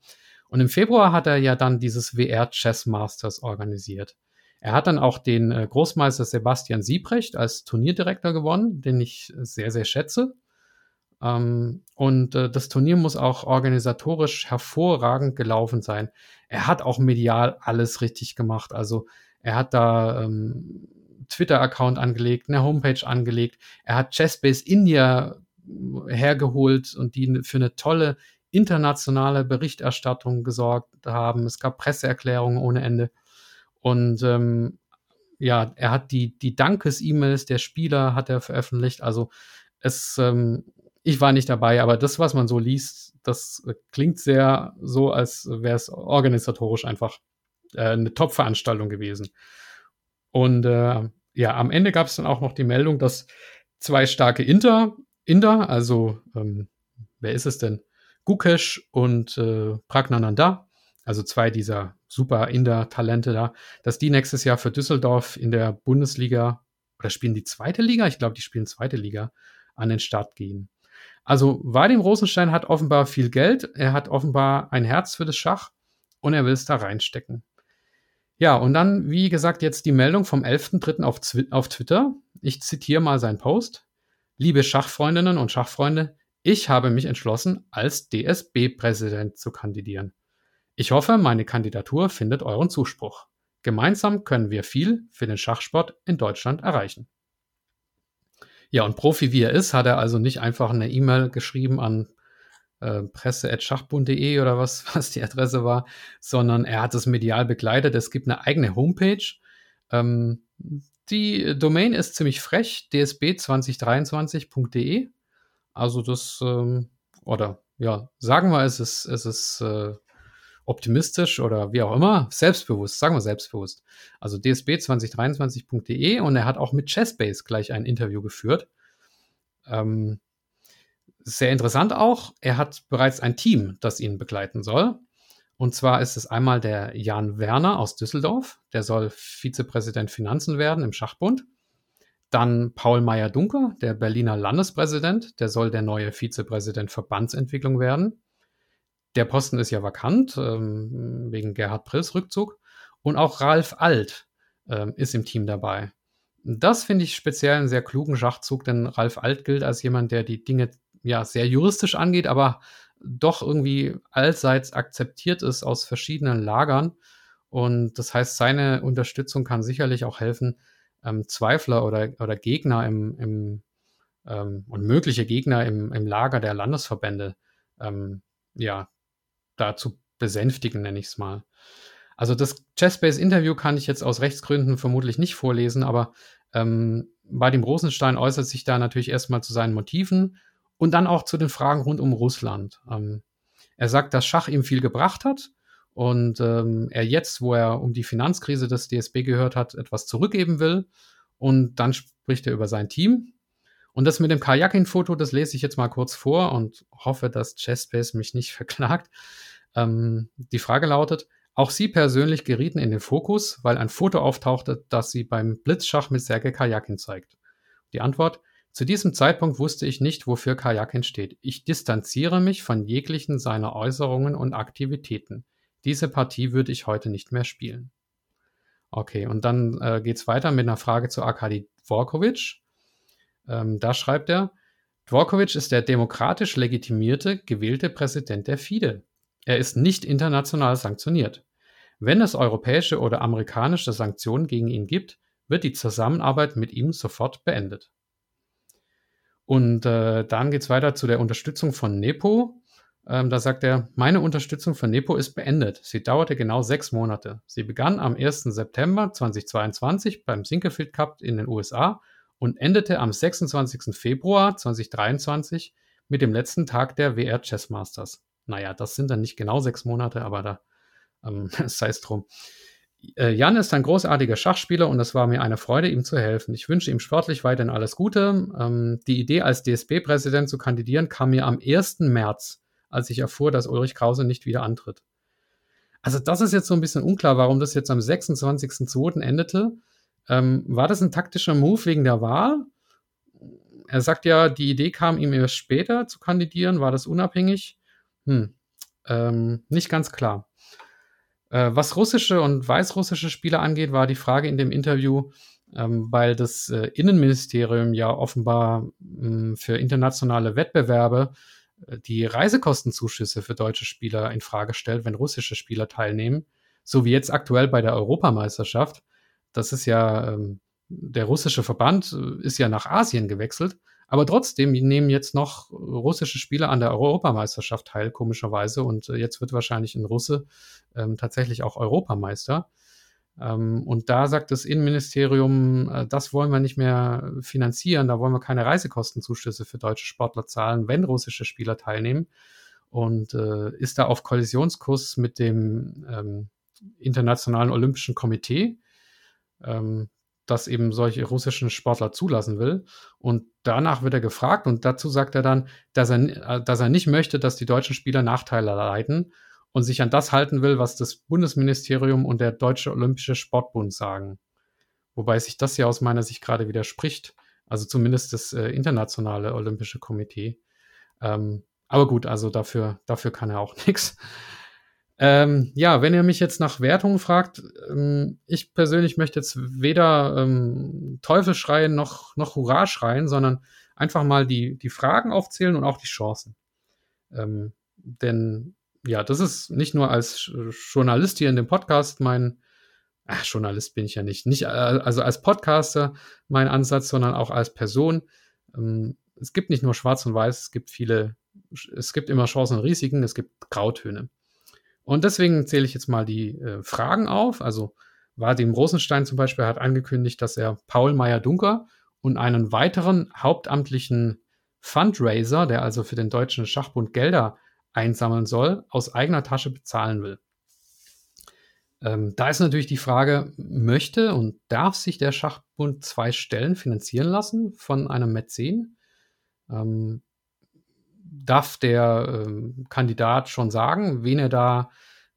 Und im Februar hat er ja dann dieses WR Chess Masters organisiert. Er hat dann auch den äh, Großmeister Sebastian Siebrecht als Turnierdirektor gewonnen, den ich sehr, sehr schätze. Ähm, und äh, das Turnier muss auch organisatorisch hervorragend gelaufen sein. Er hat auch medial alles richtig gemacht. Also er hat da ähm, Twitter-Account angelegt, eine Homepage angelegt. Er hat Chessbase India hergeholt und die für eine tolle internationale Berichterstattung gesorgt haben. Es gab Presseerklärungen ohne Ende. Und ähm, ja, er hat die, die Dankes-E-Mails der Spieler hat er veröffentlicht. Also es ähm, ich war nicht dabei, aber das, was man so liest, das klingt sehr so, als wäre es organisatorisch einfach äh, eine Top-Veranstaltung gewesen. Und äh, ja, am Ende gab es dann auch noch die Meldung, dass zwei starke Inter, Inder, also ähm, wer ist es denn? Gukesh und äh, Pragnananda, also zwei dieser super Inder-Talente da, dass die nächstes Jahr für Düsseldorf in der Bundesliga oder spielen die zweite Liga? Ich glaube, die spielen zweite Liga an den Start gehen. Also Vadim Rosenstein hat offenbar viel Geld, er hat offenbar ein Herz für das Schach und er will es da reinstecken. Ja, und dann, wie gesagt, jetzt die Meldung vom 11.3. Auf, auf Twitter. Ich zitiere mal seinen Post. Liebe Schachfreundinnen und Schachfreunde, ich habe mich entschlossen, als DSB-Präsident zu kandidieren. Ich hoffe, meine Kandidatur findet euren Zuspruch. Gemeinsam können wir viel für den Schachsport in Deutschland erreichen. Ja, und Profi wie er ist, hat er also nicht einfach eine E-Mail geschrieben an äh, presse.schachbund.de oder was, was die Adresse war, sondern er hat es medial begleitet. Es gibt eine eigene Homepage. Ähm, Die Domain ist ziemlich frech, dsb2023.de. Also das, ähm, oder ja, sagen wir, es ist, es ist äh, optimistisch oder wie auch immer, selbstbewusst, sagen wir selbstbewusst. Also dsb2023.de und er hat auch mit Chessbase gleich ein Interview geführt. Ähm, sehr interessant auch, er hat bereits ein Team, das ihn begleiten soll. Und zwar ist es einmal der Jan Werner aus Düsseldorf, der soll Vizepräsident Finanzen werden im Schachbund. Dann Paul Meyer-Dunker, der Berliner Landespräsident, der soll der neue Vizepräsident Verbandsentwicklung werden. Der Posten ist ja vakant, ähm, wegen Gerhard Prills Rückzug. Und auch Ralf Alt ähm, ist im Team dabei. Das finde ich speziell einen sehr klugen Schachzug, denn Ralf Alt gilt als jemand, der die Dinge ja sehr juristisch angeht, aber doch irgendwie allseits akzeptiert ist aus verschiedenen Lagern. Und das heißt, seine Unterstützung kann sicherlich auch helfen, ähm, Zweifler oder, oder Gegner im, im ähm, und mögliche Gegner im, im Lager der Landesverbände ähm, ja, da zu besänftigen, nenne ich es mal. Also das Chessbase-Interview kann ich jetzt aus Rechtsgründen vermutlich nicht vorlesen, aber ähm, Vadim Rosenstein äußert sich da natürlich erstmal zu seinen Motiven und dann auch zu den Fragen rund um Russland. Ähm, er sagt, dass Schach ihm viel gebracht hat und ähm, er jetzt, wo er um die Finanzkrise des DSB gehört hat, etwas zurückgeben will. Und dann spricht er über sein Team. Und das mit dem Kajakin-Foto, das lese ich jetzt mal kurz vor und hoffe, dass Chessbase mich nicht verklagt. Ähm, die Frage lautet, auch Sie persönlich gerieten in den Fokus, weil ein Foto auftauchte, das Sie beim Blitzschach mit Sergei Kajakin zeigt. Die Antwort, zu diesem Zeitpunkt wusste ich nicht, wofür Kajakin steht. Ich distanziere mich von jeglichen seiner Äußerungen und Aktivitäten. Diese Partie würde ich heute nicht mehr spielen. Okay, und dann äh, geht es weiter mit einer Frage zu Arkadi Dvorkovic. Ähm, da schreibt er, Dvorkovic ist der demokratisch legitimierte, gewählte Präsident der FIDE. Er ist nicht international sanktioniert. Wenn es europäische oder amerikanische Sanktionen gegen ihn gibt, wird die Zusammenarbeit mit ihm sofort beendet. Und äh, dann geht es weiter zu der Unterstützung von Nepo. Ähm, da sagt er, meine Unterstützung für Nepo ist beendet. Sie dauerte genau sechs Monate. Sie begann am 1. September 2022 beim Sinkelfield Cup in den USA und endete am 26. Februar 2023 mit dem letzten Tag der WR Chess Masters. Naja, das sind dann nicht genau sechs Monate, aber da ähm, sei es drum. Äh, Jan ist ein großartiger Schachspieler und es war mir eine Freude, ihm zu helfen. Ich wünsche ihm sportlich weiterhin alles Gute. Ähm, die Idee, als DSB-Präsident zu kandidieren, kam mir am 1. März als ich erfuhr, dass Ulrich Krause nicht wieder antritt. Also das ist jetzt so ein bisschen unklar, warum das jetzt am 26.02. endete. Ähm, war das ein taktischer Move wegen der Wahl? Er sagt ja, die Idee kam ihm erst später zu kandidieren. War das unabhängig? Hm, ähm, nicht ganz klar. Äh, was russische und weißrussische Spieler angeht, war die Frage in dem Interview, ähm, weil das äh, Innenministerium ja offenbar mh, hm, für internationale Wettbewerbe die Reisekostenzuschüsse für deutsche Spieler in Frage stellt, wenn russische Spieler teilnehmen, so wie jetzt aktuell bei der Europameisterschaft. Das ist ja ähm, der russische Verband äh, ist ja nach Asien gewechselt, aber trotzdem nehmen jetzt noch russische Spieler an der Europameisterschaft teil, komischerweise. Und äh, jetzt wird wahrscheinlich ein Russe ähm, tatsächlich auch Europameister. Ähm, und da sagt das Innenministerium, äh, das wollen wir nicht mehr finanzieren, da wollen wir keine Reisekostenzuschüsse für deutsche Sportler zahlen, wenn russische Spieler teilnehmen. Und äh, ist da auf Kollisionskurs mit dem ähm, Internationalen Olympischen Komitee, ähm, das eben solche russischen Sportler zulassen will. Und danach wird er gefragt und dazu sagt er dann, dass er, dass er nicht möchte, dass die deutschen Spieler Nachteile erleiden und sich an das halten will, was das Bundesministerium und der Deutsche Olympische Sportbund sagen. Wobei sich das ja aus meiner Sicht gerade widerspricht. Also zumindest das äh, internationale Olympische Komitee. Ähm, aber gut, also dafür, dafür kann er auch nichts. Ähm, ja, wenn ihr mich jetzt nach Wertungen fragt, ähm, ich persönlich möchte jetzt weder ähm, Teufel schreien noch, noch Hurra schreien, sondern einfach mal die, die Fragen aufzählen und auch die Chancen. Ähm, denn ja, das ist nicht nur als Journalist hier in dem Podcast mein, ach, Journalist bin ich ja nicht, nicht äh, also als Podcaster mein Ansatz, sondern auch als Person. Ähm, es gibt nicht nur Schwarz und Weiß, es gibt viele, es gibt immer Chancen und Risiken, es gibt Grautöne. Und deswegen zähle ich jetzt mal die äh, Fragen auf. Also, Vadim Rosenstein zum Beispiel hat angekündigt, dass er Paul Meyer-Dunker und einen weiteren hauptamtlichen Fundraiser, der also für den Deutschen Schachbund Gelder einsammeln soll, aus eigener Tasche bezahlen will. Ähm, da ist natürlich die Frage, möchte und darf sich der Schachbund zwei Stellen finanzieren lassen von einem Mäzen? Ähm, darf der ähm, Kandidat schon sagen, wen er da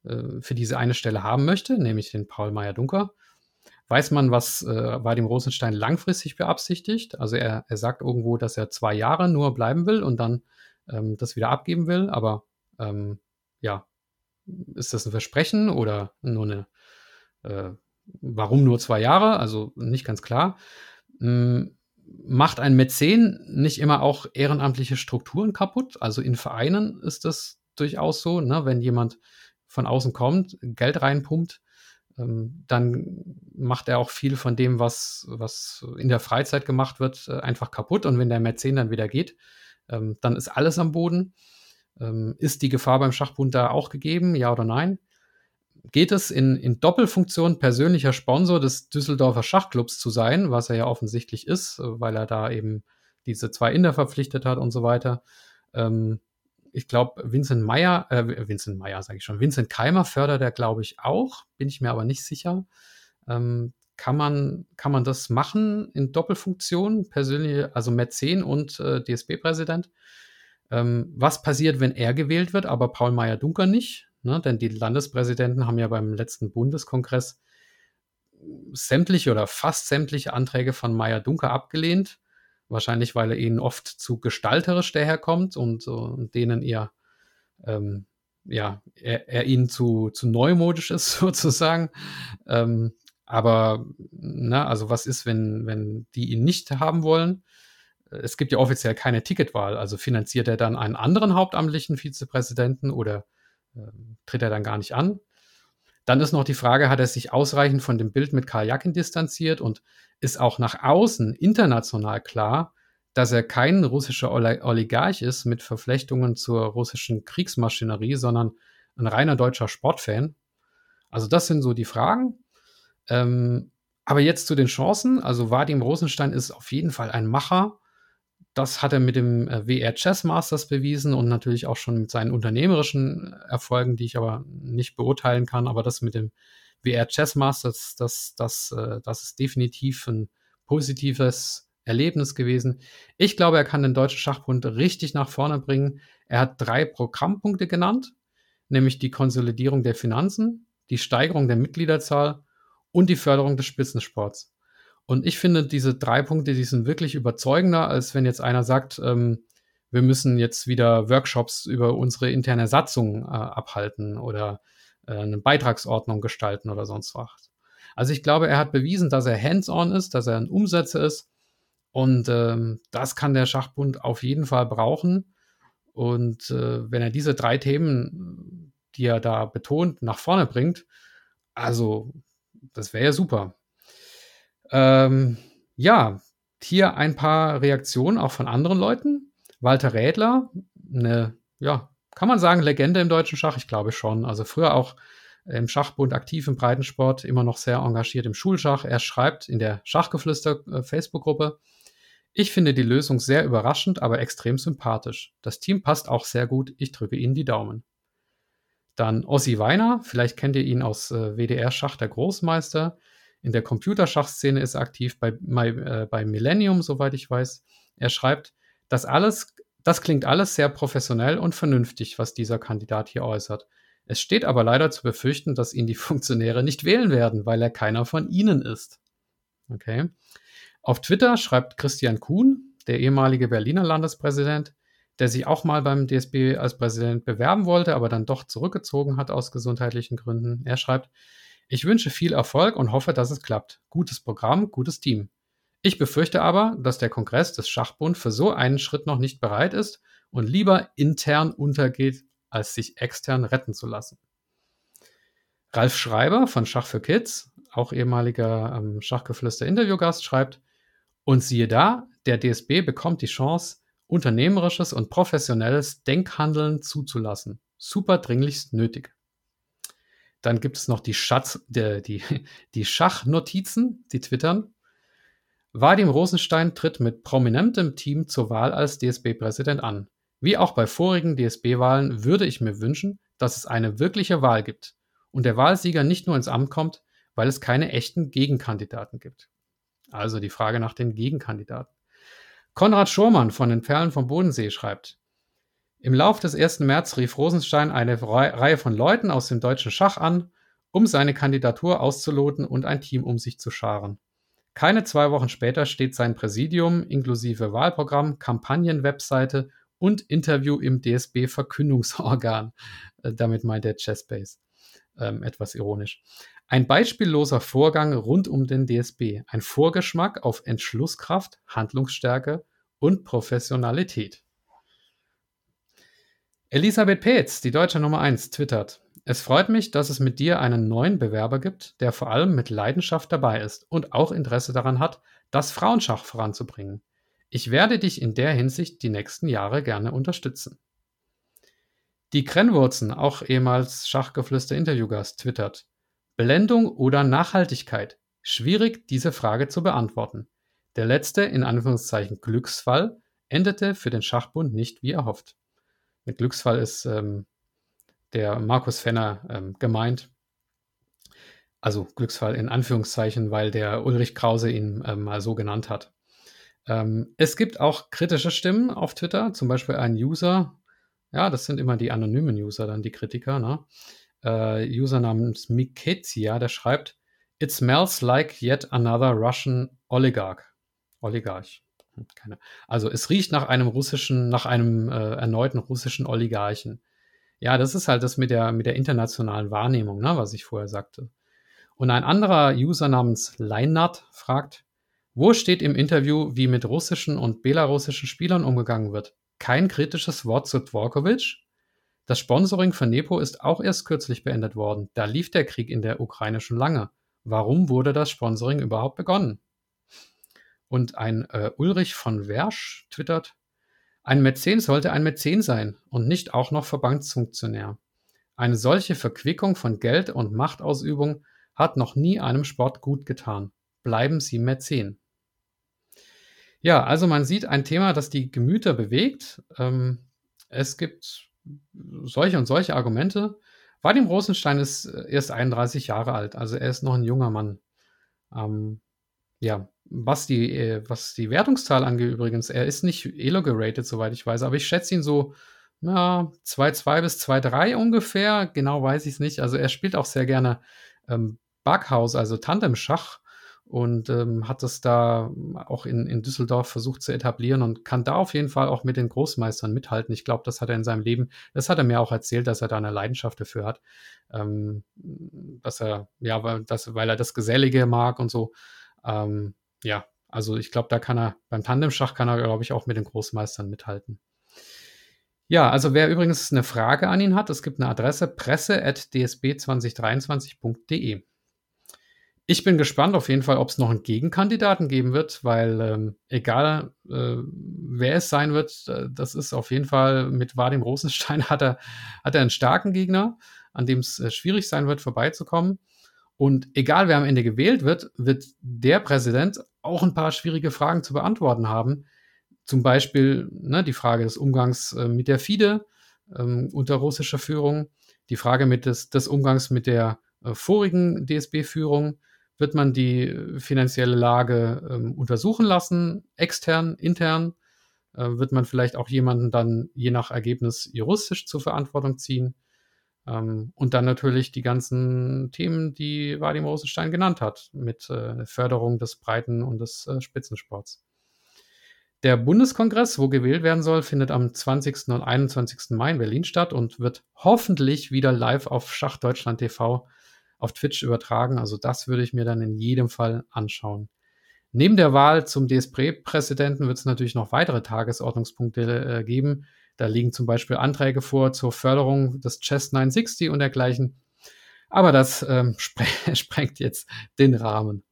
äh, für diese eine Stelle haben möchte, nämlich den Paul Meyer-Dunker? Weiß man, was äh, Vadim Rosenstein langfristig beabsichtigt? Also er, er sagt irgendwo, dass er zwei Jahre nur bleiben will und dann ähm, das wieder abgeben will, aber ähm, ja, ist das ein Versprechen oder nur eine, äh, warum nur zwei Jahre? Also nicht ganz klar. Hm, macht ein Mäzen nicht immer auch ehrenamtliche Strukturen kaputt? Also in Vereinen ist das durchaus so, ne? wenn jemand von außen kommt, Geld reinpumpt, ähm, dann macht er auch viel von dem, was, was in der Freizeit gemacht wird, äh, einfach kaputt. Und wenn der Mäzen dann wieder geht, ähm, dann ist alles am Boden. Ähm, ist die Gefahr beim Schachbund da auch gegeben, ja oder nein? Geht es in, in Doppelfunktion persönlicher Sponsor des Düsseldorfer Schachclubs zu sein, was er ja offensichtlich ist, äh, weil er da eben diese zwei Inder verpflichtet hat und so weiter. Ähm, ich glaube, Vincent Meyer, äh, Vincent Meyer sage ich schon, Vincent Keimer fördert er, glaube ich, auch, bin ich mir aber nicht sicher. Ähm, kann man, kann man das machen in Doppelfunktion, persönliche, also Mäzen und äh, DSB-Präsident? Ähm, was passiert, wenn er gewählt wird, aber Paul Meyer-Dunker nicht? Ne? Denn die Landespräsidenten haben ja beim letzten Bundeskongress sämtliche oder fast sämtliche Anträge von Meyer-Dunker abgelehnt. Wahrscheinlich, weil er ihnen oft zu gestalterisch daherkommt und, und denen eher, ähm, ja, er, er, ihnen zu, zu neumodisch ist, sozusagen. Ähm, aber, na, also was ist, wenn, wenn die ihn nicht haben wollen? es gibt ja offiziell keine Ticketwahl. Also finanziert er dann einen anderen hauptamtlichen Vizepräsidenten oder äh, tritt er dann gar nicht an? Dann ist noch die Frage, hat er sich ausreichend von dem Bild mit Karl Jakin distanziert und ist auch nach außen international klar, dass er kein russischer Oligarch ist mit Verflechtungen zur russischen Kriegsmaschinerie, sondern ein reiner deutscher Sportfan. Also das sind so die Fragen. Ähm, aber jetzt zu den Chancen. Also Vadim Rosenstein ist auf jeden Fall ein Macher das hat er mit dem äh, WR Chess Masters bewiesen und natürlich auch schon mit seinen unternehmerischen Erfolgen, die ich aber nicht beurteilen kann. Aber das mit dem WR Chess Masters, das, das, das, das ist definitiv ein positives Erlebnis gewesen. Ich glaube, er kann den Deutschen Schachbund richtig nach vorne bringen. Er hat drei Programmpunkte genannt, nämlich die Konsolidierung der Finanzen, die Steigerung der Mitgliederzahl und die Förderung des Spitzensports. Und ich finde, diese drei Punkte, die sind wirklich überzeugender, als wenn jetzt einer sagt, ähm, wir müssen jetzt wieder Workshops über unsere interne Satzung äh, abhalten oder äh, eine Beitragsordnung gestalten oder sonst was. Also ich glaube, er hat bewiesen, dass er hands-on ist, dass er ein Umsetzer ist. Und ähm, das kann der Schachbund auf jeden Fall brauchen. Und äh, wenn er diese drei Themen, die er da betont, nach vorne bringt, also das wäre ja super. Ähm, ja, hier ein paar Reaktionen auch von anderen Leuten. Walter Rädler, eine, ja, kann man sagen, Legende im deutschen Schach, ich glaube schon. Also früher auch im Schachbund aktiv im Breitensport, immer noch sehr engagiert im Schulschach. Er schreibt in der Schachgeflüster äh, ich finde die Lösung sehr überraschend, aber extrem sympathisch. Das Team passt auch sehr gut. Ich drücke Ihnen die Daumen. Dann Ossi Weiner, vielleicht kennt ihr ihn aus äh, WDR Schach der Großmeister in der Computerschachszene ist er aktiv, bei, bei, äh, bei Millennium, soweit ich weiß. Er schreibt, das alles, das klingt alles sehr professionell und vernünftig, was dieser Kandidat hier äußert. Es steht aber leider zu befürchten, dass ihn die Funktionäre nicht wählen werden, weil er keiner von ihnen ist. Okay. Auf Twitter schreibt Christian Kuhn, der ehemalige Berliner Landespräsident, der sich auch mal beim DSB als Präsident bewerben wollte, aber dann doch zurückgezogen hat aus gesundheitlichen Gründen. Er schreibt, ich wünsche viel Erfolg und hoffe, dass es klappt. Gutes Programm, gutes Team. Ich befürchte aber, dass der Kongress des Schachbund für so einen Schritt noch nicht bereit ist und lieber intern untergeht, als sich extern retten zu lassen. Ralf Schreiber von Schach für Kids, auch ehemaliger ähm, Schachgeflüster-Interviewgast, schreibt, und siehe da, der DSB bekommt die Chance, unternehmerisches und professionelles Denkhandeln zuzulassen. Super dringlichst nötig. Dann gibt es noch die, Schatz, der, die, die Schachnotizen, die twittern. Vadim Rosenstein tritt mit prominentem Team zur Wahl als DSB-Präsident an. Wie auch bei vorigen DSB-Wahlen würde ich mir wünschen, dass es eine wirkliche Wahl gibt und der Wahlsieger nicht nur ins Amt kommt, weil es keine echten Gegenkandidaten gibt. Also die Frage nach den Gegenkandidaten. Konrad Schurmann von den Perlen vom Bodensee schreibt, im Lauf des 1. März rief Rosenstein eine Reihe von Leuten aus dem deutschen Schach an, um seine Kandidatur auszuloten und ein Team um sich zu scharen. Keine zwei Wochen später steht sein Präsidium inklusive Wahlprogramm, Kampagnenwebseite und Interview im DSB-Verkündungsorgan. Äh, damit meint er Chessbase. Ähm, etwas ironisch. Ein beispielloser Vorgang rund um den DSB. Ein Vorgeschmack auf Entschlusskraft, Handlungsstärke und Professionalität. Elisabeth Peetz, die deutsche Nummer 1, twittert. Es freut mich, dass es mit dir einen neuen Bewerber gibt, der vor allem mit Leidenschaft dabei ist und auch Interesse daran hat, das Frauenschach voranzubringen. Ich werde dich in der Hinsicht die nächsten Jahre gerne unterstützen. Die Krennwurzen, auch ehemals Schachgeflüster-Interviewgast, twittert. Blendung oder Nachhaltigkeit? Schwierig, diese Frage zu beantworten. Der letzte, in Anführungszeichen, Glücksfall endete für den Schachbund nicht wie erhofft. Mit Glücksfall ist ähm, der Markus Fenner ähm, gemeint. Also Glücksfall in Anführungszeichen, weil der Ulrich Krause ihn ähm, mal so genannt hat. Ähm, es gibt auch kritische Stimmen auf Twitter, zum Beispiel ein User, ja, das sind immer die anonymen User, dann die Kritiker, ne? Äh, User namens Mikezia, der schreibt, It smells like yet another Russian oligarch. Oligarch. Hm, keine. Also es riecht nach einem russischen, nach einem äh, erneuten russischen Oligarchen. Ja, das ist halt das mit der, mit der internationalen Wahrnehmung, ne, was ich vorher sagte. Und ein anderer User namens Leinart fragt, wo steht im Interview, wie mit russischen und belarussischen Spielern umgegangen wird? Kein kritisches Wort zu Dvorkovic? Das Sponsoring von Nepo ist auch erst kürzlich beendet worden. Da lief der Krieg in der Ukraine schon lange. Warum wurde das Sponsoring überhaupt begonnen? Und ein äh, Ulrich von Wersch twittert, ein Mäzen sollte ein Mäzen sein und nicht auch noch Verbandsfunktionär. Eine solche Verquickung von Geld und Machtausübung hat noch nie einem Sport gut getan. Bleiben Sie Mäzen. Ja, also man sieht ein Thema, das die Gemüter bewegt. Ähm, es gibt solche und solche Argumente. Vadim Rosenstein ist äh, erst 31 Jahre alt, also er ist noch ein junger Mann. Ähm, ja, was die, äh, was die Wertungszahl angeht übrigens, er ist nicht Elo geratet, soweit ich weiß, aber ich schätze ihn so ja, 2-2 bis 2-3 ungefähr, genau weiß ich es nicht. Also er spielt auch sehr gerne ähm, Backhaus, also Tandem-Schach und ähm, hat das da auch in, in Düsseldorf versucht zu etablieren und kann da auf jeden Fall auch mit den Großmeistern mithalten. Ich glaube, das hat er in seinem Leben, das hat er mir auch erzählt, dass er da eine Leidenschaft dafür hat, ähm, dass er, ja, weil, das, weil er das Gesellige mag und so. Ähm, ja, also ich glaube, da kann er, beim Tandemschach kann er, glaube ich, auch mit den Großmeistern mithalten. Ja, also wer übrigens eine Frage an ihn hat, es gibt eine Adresse presse.dsb2023.de. Ich bin gespannt auf jeden Fall, ob es noch einen Gegenkandidaten geben wird, weil ähm, egal äh, wer es sein wird, äh, das ist auf jeden Fall mit Vadim Rosenstein hat er, hat er einen starken Gegner, an dem es äh, schwierig sein wird, vorbeizukommen. Und egal wer am Ende gewählt wird, wird der Präsident auch ein paar schwierige Fragen zu beantworten haben. Zum Beispiel ne, die Frage des Umgangs äh, mit der FIDE ähm, unter russischer Führung, die Frage mit des, des Umgangs mit der äh, vorigen DSB-Führung, wird man die äh, finanzielle Lage ähm, untersuchen lassen, extern, intern? Äh, wird man vielleicht auch jemanden dann je nach Ergebnis juristisch zur Verantwortung ziehen? Ähm, und dann natürlich die ganzen Themen, die Vadim Rosenstein genannt hat, mit äh, Förderung des Breiten- und des äh, Spitzensports. Der Bundeskongress, wo gewählt werden soll, findet am 20. und 21. Mai in Berlin statt und wird hoffentlich wieder live auf Schachdeutschland TV auf Twitch übertragen. Also das würde ich mir dann in jedem Fall anschauen. Neben der Wahl zum DSP-Präsidenten wird es natürlich noch weitere Tagesordnungspunkte äh, geben. Da liegen zum Beispiel Anträge vor zur Förderung des Chess 960 und dergleichen. Aber das ähm, spre sprengt jetzt den Rahmen.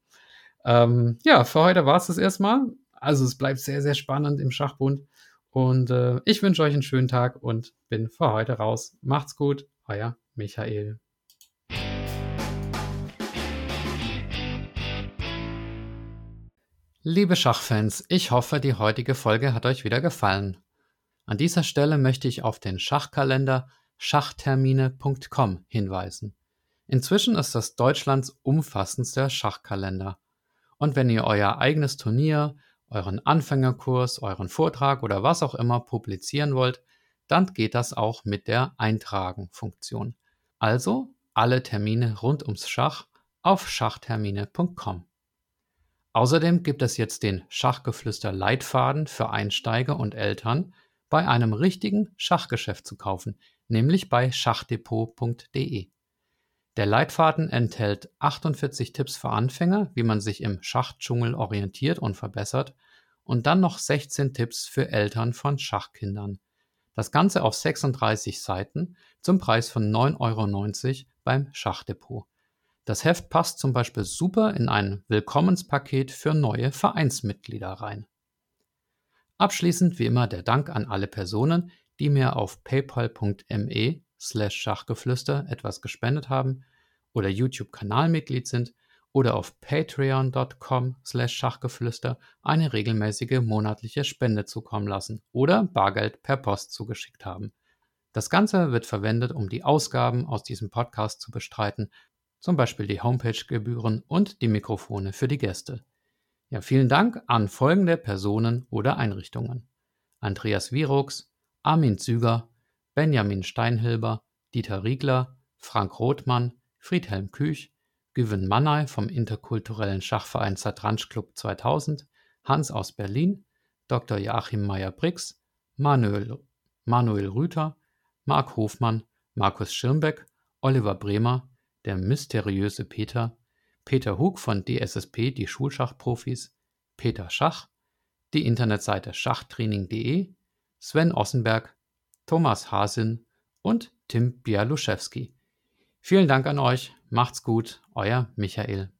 Ähm, ja, für heute war es das erstmal. Also es bleibt sehr, sehr spannend im Schachbund. Und äh, ich wünsche euch einen schönen Tag und bin für heute raus. Macht's gut, euer Michael. Liebe Schachfans, ich hoffe, die heutige Folge hat euch wieder gefallen. An dieser Stelle möchte ich auf den Schachkalender schachtermine.com hinweisen. Inzwischen ist das Deutschlands umfassendster Schachkalender. Und wenn ihr euer eigenes Turnier, euren Anfängerkurs, euren Vortrag oder was auch immer publizieren wollt, dann geht das auch mit der Eintragen-Funktion. Also alle Termine rund ums Schach auf schachtermine.com. Außerdem gibt es jetzt den Schachgeflüster Leitfaden für Einsteiger und Eltern bei einem richtigen Schachgeschäft zu kaufen, nämlich bei schachdepot.de. Der Leitfaden enthält 48 Tipps für Anfänger, wie man sich im Schachdschungel orientiert und verbessert, und dann noch 16 Tipps für Eltern von Schachkindern. Das Ganze auf 36 Seiten zum Preis von 9,90 Euro beim Schachdepot. Das Heft passt zum Beispiel super in ein Willkommenspaket für neue Vereinsmitglieder rein. Abschließend wie immer der Dank an alle Personen, die mir auf paypal.me slash Schachgeflüster etwas gespendet haben oder YouTube-Kanalmitglied sind oder auf patreon.com slash Schachgeflüster eine regelmäßige monatliche Spende zukommen lassen oder Bargeld per Post zugeschickt haben. Das Ganze wird verwendet, um die Ausgaben aus diesem Podcast zu bestreiten, zum Beispiel die Homepage-Gebühren und die Mikrofone für die Gäste. Ja, vielen Dank an folgende Personen oder Einrichtungen. Andreas Virux, Armin Züger, Benjamin Steinhilber, Dieter Riegler, Frank Rothmann, Friedhelm Küch, Güven Mannay vom interkulturellen Schachverein Zatransch Club 2000, Hans aus Berlin, Dr. Joachim Meyer-Brix, Manuel, Manuel Rüther, Marc Hofmann, Markus Schirmbeck, Oliver Bremer, der mysteriöse Peter, Peter Hug von DSSP, die Schulschachprofis, Peter Schach, die Internetseite schachtraining.de, Sven Ossenberg, Thomas Hasin und Tim Bialuszewski. Vielen Dank an euch, macht's gut, euer Michael.